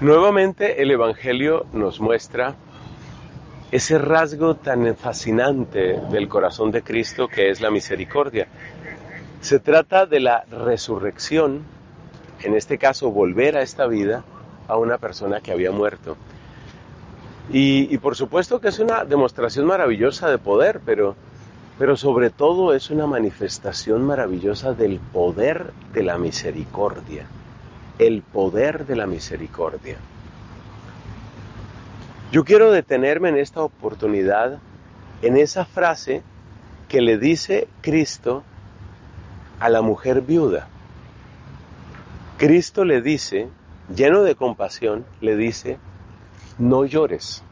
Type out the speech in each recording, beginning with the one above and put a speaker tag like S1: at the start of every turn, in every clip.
S1: Nuevamente el Evangelio nos muestra ese rasgo tan fascinante del corazón de Cristo que es la misericordia. Se trata de la resurrección, en este caso volver a esta vida a una persona que había muerto. Y, por supuesto que es una demostración maravillosa de poder, pero, pero sobre todo es una manifestación maravillosa del poder de la misericordia. El poder de la misericordia. Yo quiero detenerme en esta oportunidad en esa frase que le dice Cristo a la mujer viuda. Cristo le dice, lleno de compasión, le dice, no llores.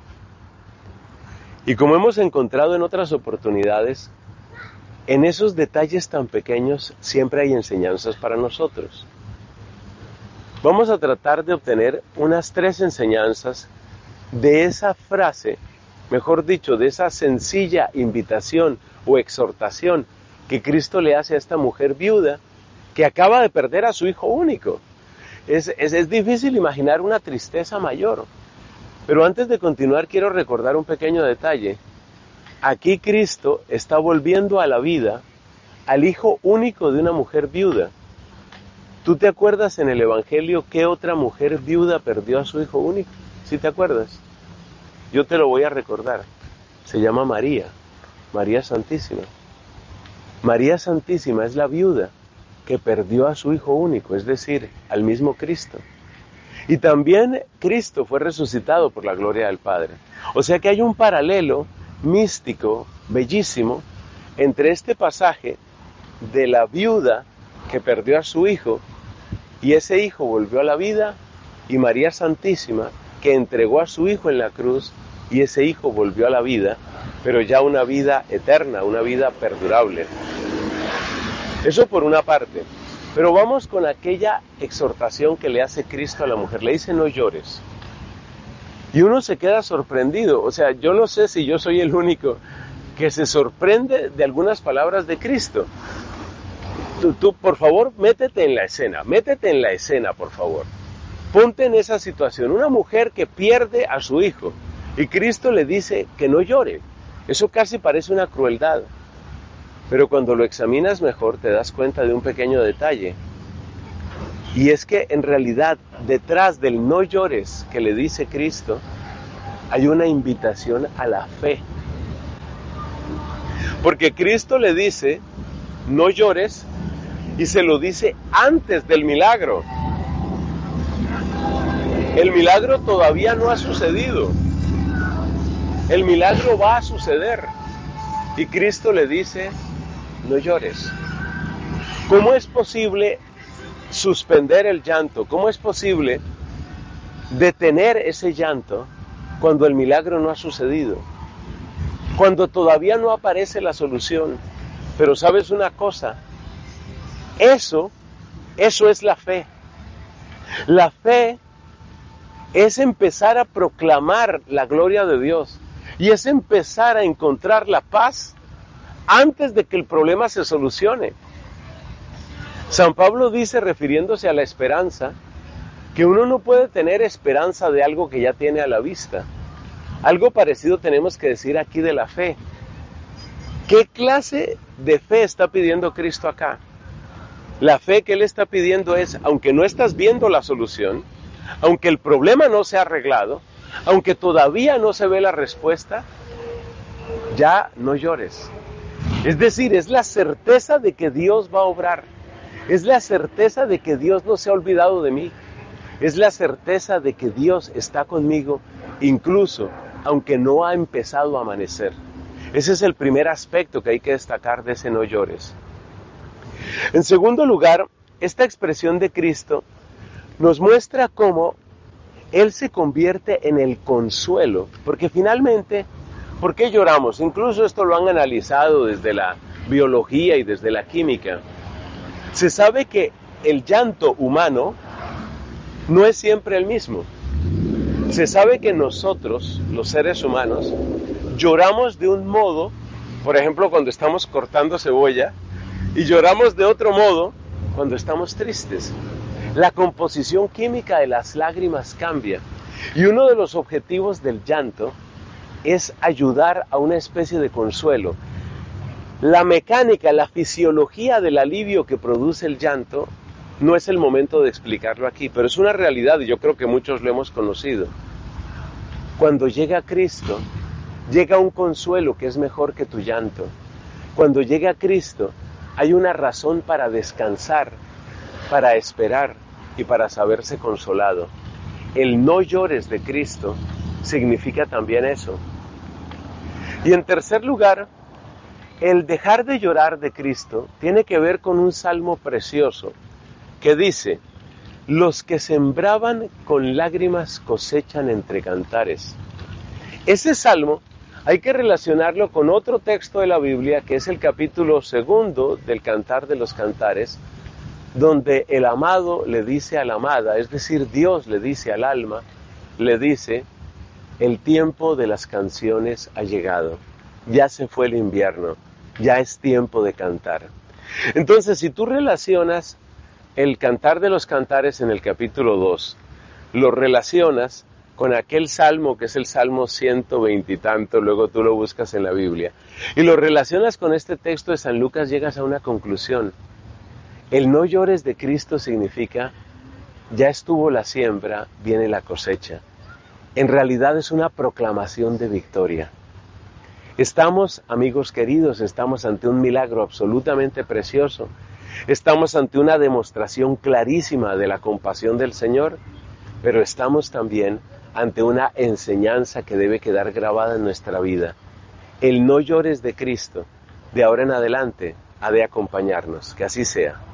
S1: Y como hemos encontrado en otras oportunidades, en esos detalles tan pequeños siempre hay enseñanzas para nosotros. Vamos a tratar de obtener unas tres enseñanzas de esa frase, mejor dicho, de esa sencilla invitación o exhortación que Cristo le hace a esta mujer viuda que acaba de perder a su hijo único. Es, es, difícil imaginar una tristeza mayor. Pero antes de continuar quiero recordar un pequeño detalle. Aquí Cristo está volviendo a la vida al hijo único de una mujer viuda. ¿Tú te acuerdas en el Evangelio qué otra mujer viuda perdió a su hijo único? ¿Sí te acuerdas? Yo te lo voy a recordar. Se llama María, María Santísima. María Santísima es la viuda que perdió a su hijo único, es decir, al mismo Cristo. Y también Cristo fue resucitado por la gloria del Padre. O sea que hay un paralelo místico, bellísimo, entre este pasaje de la viuda que perdió a su hijo y ese hijo volvió a la vida y María Santísima que entregó a su hijo en la cruz y ese hijo volvió a la vida, pero ya una vida eterna, una vida perdurable. Eso por una parte. Pero vamos con aquella exhortación que le hace Cristo a la mujer. Le dice no llores. Y uno se queda sorprendido. O sea, yo no sé si yo soy el único que se sorprende de algunas palabras de Cristo. Tú, por favor, métete en la escena, métete en la escena, por favor. Ponte en esa situación. Una mujer que pierde a su hijo y Cristo le dice que no llore. Eso casi parece una crueldad. Pero cuando lo examinas mejor te das cuenta de un pequeño detalle. Y es que en realidad detrás del no llores que le dice Cristo hay una invitación a la fe. Porque Cristo le dice, no llores, y se lo dice antes del milagro. El milagro todavía no ha sucedido. El milagro va a suceder. Y Cristo le dice, no llores. ¿Cómo es posible suspender el llanto? ¿Cómo es posible detener ese llanto cuando el milagro no ha sucedido? Cuando todavía no aparece la solución. Pero sabes una cosa, eso, eso es la fe. La fe es empezar a proclamar la gloria de Dios y es empezar a encontrar la paz antes de que el problema se solucione. San Pablo dice, refiriéndose a la esperanza, que uno no puede tener esperanza de algo que ya tiene a la vista. Algo parecido tenemos que decir aquí de la fe. ¿Qué clase de fe está pidiendo Cristo acá? La fe que Él está pidiendo es, aunque no estás viendo la solución, aunque el problema no se ha arreglado, aunque todavía no se ve la respuesta, ya no llores. Es decir, es la certeza de que Dios va a obrar. Es la certeza de que Dios no se ha olvidado de mí. Es la certeza de que Dios está conmigo, incluso aunque no ha empezado a amanecer. Ese es el primer aspecto que hay que destacar de ese no llores. En segundo lugar, esta expresión de Cristo nos muestra cómo Él se convierte en el consuelo, porque finalmente ¿Por qué lloramos? Incluso esto lo han analizado desde la biología y desde la química. Se sabe que el llanto humano no es siempre el mismo. Se sabe que nosotros, los seres humanos, lloramos de un modo, por ejemplo, cuando estamos cortando cebolla, y lloramos de otro modo cuando estamos tristes. La composición química de las lágrimas cambia. Y uno de los objetivos del llanto es ayudar a una especie de consuelo. La mecánica, la fisiología del alivio que produce el llanto no es el momento de explicarlo aquí, pero es una realidad y yo creo que muchos lo hemos conocido. Cuando llega Cristo, llega un consuelo que es mejor que tu llanto. Cuando llega Cristo, hay una razón para descansar, para esperar y para saberse consolado. El no llores de Cristo significa también eso. Y en tercer lugar, el dejar de llorar de Cristo tiene que ver con un salmo precioso que dice, los que sembraban con lágrimas cosechan entre cantares. Ese salmo hay que relacionarlo con otro texto de la Biblia, que es el capítulo segundo del Cantar de los Cantares, donde el amado le dice a la amada, es decir, Dios le dice al alma, le dice, el tiempo de las canciones ha llegado, ya se fue el invierno, ya es tiempo de cantar. Entonces, si tú relacionas el cantar de los cantares en el capítulo 2 lo relacionas con aquel salmo que es el salmo 120 y tanto, luego tú lo buscas en la Biblia, y lo relacionas con este texto de San Lucas, llegas a una conclusión. El no llores de Cristo significa, ya estuvo la siembra, viene la cosecha. En realidad es una proclamación de victoria. Estamos, amigos queridos, estamos ante un milagro absolutamente precioso Estamos ante una demostración clarísima de la compasión del Señor, pero estamos también ante una enseñanza que debe quedar grabada en nuestra vida. El no llores de Cristo, de ahora en adelante, ha de acompañarnos. Que así sea.